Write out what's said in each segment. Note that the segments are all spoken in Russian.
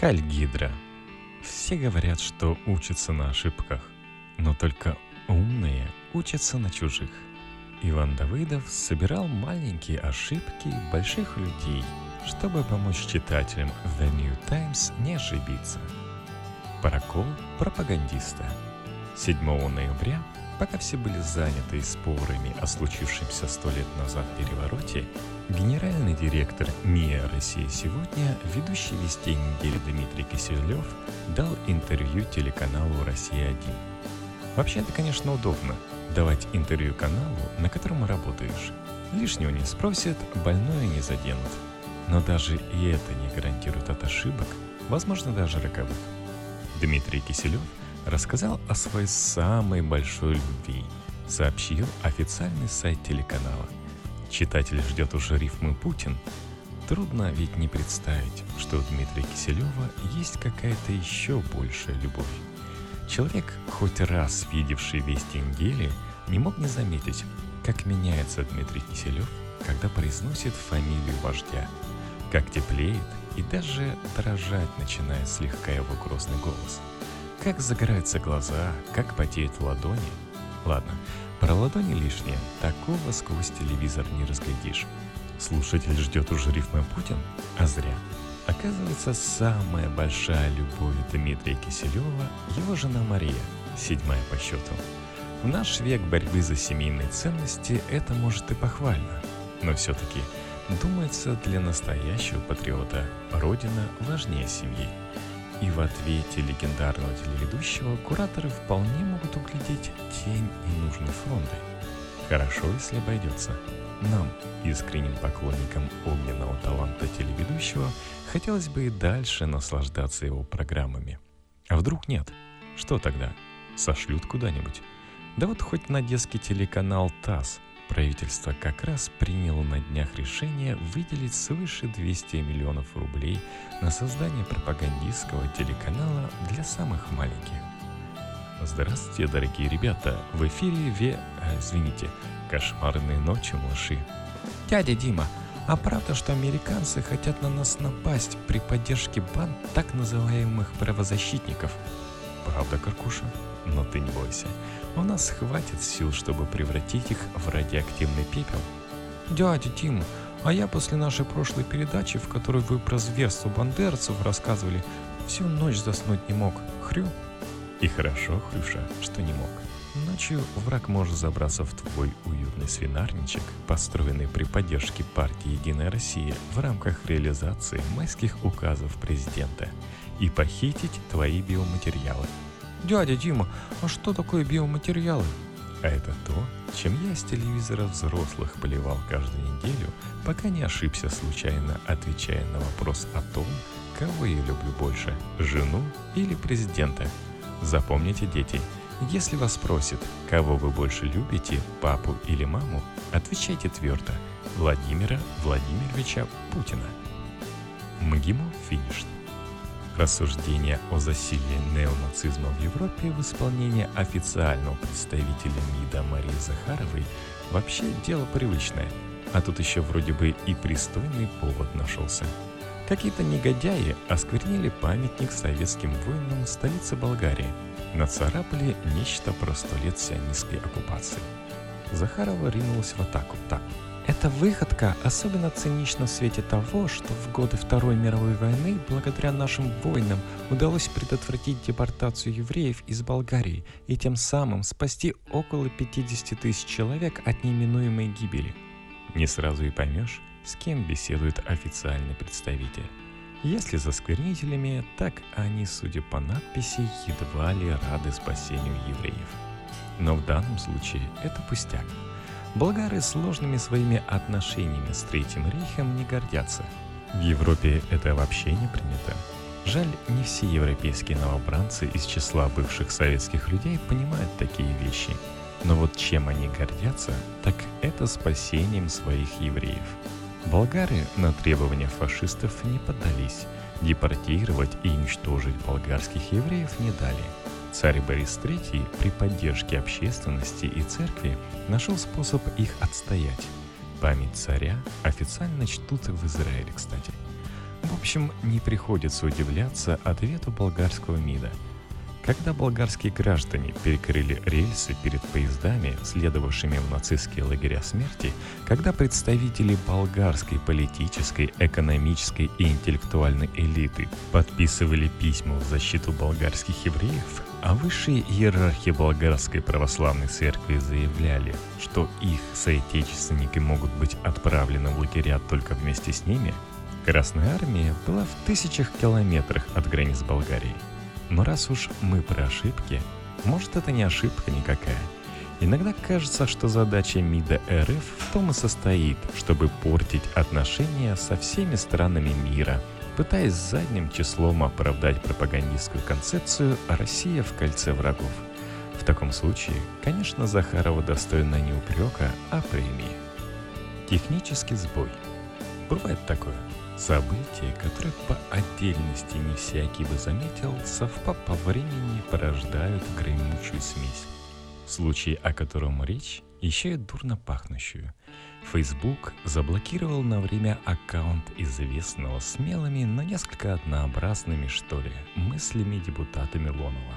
Хальгидра. Все говорят, что учатся на ошибках, но только умные учатся на чужих. Иван Давыдов собирал маленькие ошибки больших людей, чтобы помочь читателям The New Times не ошибиться. Прокол пропагандиста. 7 ноября Пока все были заняты спорами о случившемся сто лет назад перевороте, генеральный директор МИА «Россия сегодня», ведущий вести недели Дмитрий Киселев, дал интервью телеканалу «Россия-1». Вообще это, конечно, удобно – давать интервью каналу, на котором работаешь. Лишнего не спросят, больное не заденут. Но даже и это не гарантирует от ошибок, возможно, даже роковых. Дмитрий Киселев – рассказал о своей самой большой любви, сообщил официальный сайт телеканала. Читатель ждет уже рифмы «Путин». Трудно ведь не представить, что у Дмитрия Киселева есть какая-то еще большая любовь. Человек, хоть раз видевший вести недели, не мог не заметить, как меняется Дмитрий Киселев, когда произносит фамилию вождя, как теплеет и даже дрожать начинает слегка его грозный голос – как загораются глаза, как потеют ладони. Ладно, про ладони лишнее, такого сквозь телевизор не разглядишь. Слушатель ждет уже рифмы Путин, а зря. Оказывается, самая большая любовь Дмитрия Киселева – его жена Мария, седьмая по счету. В наш век борьбы за семейные ценности это может и похвально, но все-таки, думается, для настоящего патриота Родина важнее семьи. И в ответе легендарного телеведущего кураторы вполне могут углядеть тень ненужной фронты. Хорошо, если обойдется. Нам, искренним поклонникам огненного таланта телеведущего, хотелось бы и дальше наслаждаться его программами. А вдруг нет? Что тогда? Сошлют куда-нибудь? Да вот хоть на детский телеканал ТАСС – Правительство как раз приняло на днях решение выделить свыше 200 миллионов рублей на создание пропагандистского телеканала для самых маленьких. Здравствуйте, дорогие ребята! В эфире Ве... Э, извините, кошмарные ночи, малыши. Дядя Дима, а правда, что американцы хотят на нас напасть при поддержке банд так называемых правозащитников? Правда, Каркуша? Но ты не бойся. У нас хватит сил, чтобы превратить их в радиоактивный пепел. Дядя Тим, а я после нашей прошлой передачи, в которой вы про зверство бандерцев рассказывали, всю ночь заснуть не мог. Хрю. И хорошо, Хрюша, что не мог. Ночью враг может забраться в твой уютный свинарничек, построенный при поддержке партии «Единая Россия» в рамках реализации майских указов президента, и похитить твои биоматериалы – Дядя Дима, а что такое биоматериалы? А это то, чем я с телевизора взрослых поливал каждую неделю, пока не ошибся случайно, отвечая на вопрос о том, кого я люблю больше, жену или президента. Запомните, дети, если вас спросят, кого вы больше любите, папу или маму, отвечайте твердо – Владимира Владимировича Путина. МГИМО финиш. Рассуждения о засилии неонацизма в Европе в исполнении официального представителя МИДа Марии Захаровой вообще дело привычное, а тут еще вроде бы и пристойный повод нашелся. Какие-то негодяи осквернили памятник советским воинам в столице Болгарии, нацарапали нечто про сто лет сионистской оккупации. Захарова ринулась в атаку так – эта выходка особенно цинична в свете того, что в годы Второй мировой войны благодаря нашим воинам удалось предотвратить депортацию евреев из Болгарии и тем самым спасти около 50 тысяч человек от неминуемой гибели. Не сразу и поймешь, с кем беседует официальный представитель. Если за сквернителями, так они, судя по надписи, едва ли рады спасению евреев. Но в данном случае это пустяк – Болгары сложными своими отношениями с Третьим Рейхом не гордятся. В Европе это вообще не принято. Жаль, не все европейские новобранцы из числа бывших советских людей понимают такие вещи. Но вот чем они гордятся, так это спасением своих евреев. Болгары на требования фашистов не поддались, депортировать и уничтожить болгарских евреев не дали – Царь Борис III при поддержке общественности и церкви нашел способ их отстоять. Память царя официально чтут в Израиле, кстати. В общем, не приходится удивляться ответу болгарского МИДа – когда болгарские граждане перекрыли рельсы перед поездами, следовавшими в нацистские лагеря смерти, когда представители болгарской политической, экономической и интеллектуальной элиты подписывали письма в защиту болгарских евреев, а высшие иерархи болгарской православной церкви заявляли, что их соотечественники могут быть отправлены в лагеря только вместе с ними, Красная Армия была в тысячах километрах от границ Болгарии – но раз уж мы про ошибки, может это не ошибка никакая. Иногда кажется, что задача МИДа РФ в том и состоит, чтобы портить отношения со всеми странами мира, пытаясь задним числом оправдать пропагандистскую концепцию «Россия в кольце врагов». В таком случае, конечно, Захарова достойна не упрека, а премии. Технический сбой. Бывает такое. События, которые по отдельности не всякий бы заметил, совпав по времени порождают гремучую смесь. Случай, о котором речь, еще и дурно пахнущую. Facebook заблокировал на время аккаунт известного смелыми, но несколько однообразными, что ли, мыслями депутата Милонова.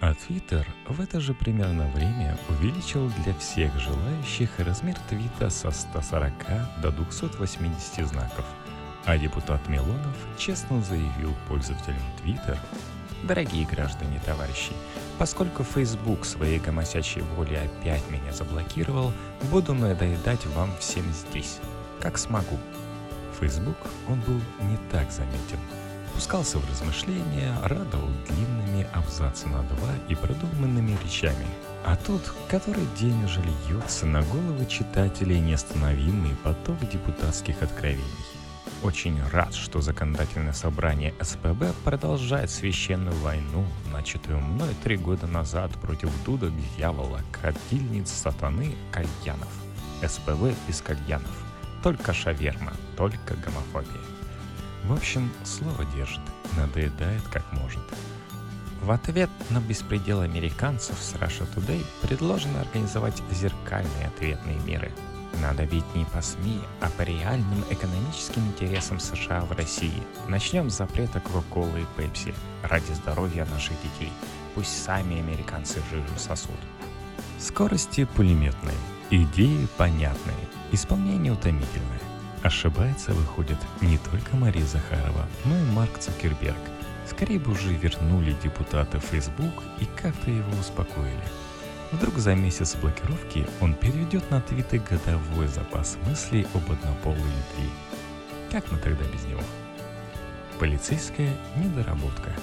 А Twitter в это же примерно время увеличил для всех желающих размер твита со 140 до 280 знаков – а депутат Милонов честно заявил пользователям Twitter, «Дорогие граждане, товарищи, поскольку Facebook своей гомосячей волей опять меня заблокировал, буду надоедать вам всем здесь, как смогу». Facebook он был не так заметен. Пускался в размышления, радовал длинными абзацами на два и продуманными речами. А тут который день уже льется на головы читателей неостановимый поток депутатских откровений. Очень рад, что законодательное собрание СПБ продолжает священную войну, начатую мной три года назад против дудок дьявола, кадильниц сатаны, кальянов. СПБ из кальянов. Только шаверма, только гомофобия. В общем, слово держит, надоедает как может. В ответ на беспредел американцев с Russia Today предложено организовать зеркальные ответные меры – надо бить не по СМИ, а по реальным экономическим интересам США в России. Начнем с запрета Кока-Колы и Пепси ради здоровья наших детей. Пусть сами американцы жижу сосут. Скорости пулеметные, идеи понятные, исполнение утомительное. Ошибается, выходит, не только Мария Захарова, но и Марк Цукерберг. Скорее бы уже вернули депутата Facebook и как-то его успокоили. Вдруг за месяц блокировки он переведет на твиты годовой запас мыслей об однополой любви. Как мы тогда без него? Полицейская недоработка.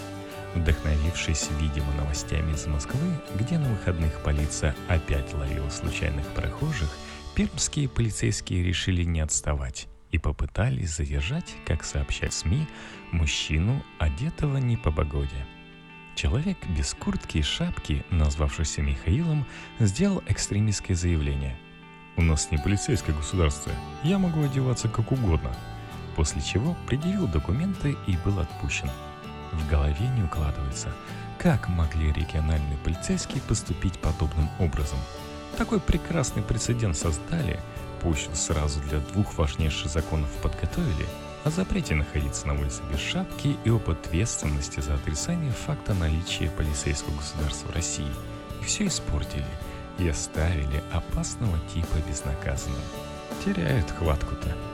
Вдохновившись, видимо, новостями из Москвы, где на выходных полиция опять ловила случайных прохожих, пермские полицейские решили не отставать и попытались задержать, как сообщают СМИ, мужчину, одетого не по погоде – Человек без куртки и шапки, назвавшийся Михаилом, сделал экстремистское заявление. «У нас не полицейское государство, я могу одеваться как угодно», после чего предъявил документы и был отпущен. В голове не укладывается, как могли региональные полицейские поступить подобным образом. Такой прекрасный прецедент создали, пусть сразу для двух важнейших законов подготовили – о запрете находиться на улице без шапки и об ответственности за отрицание факта наличия полицейского государства в России. И все испортили и оставили опасного типа безнаказанным. Теряют хватку-то.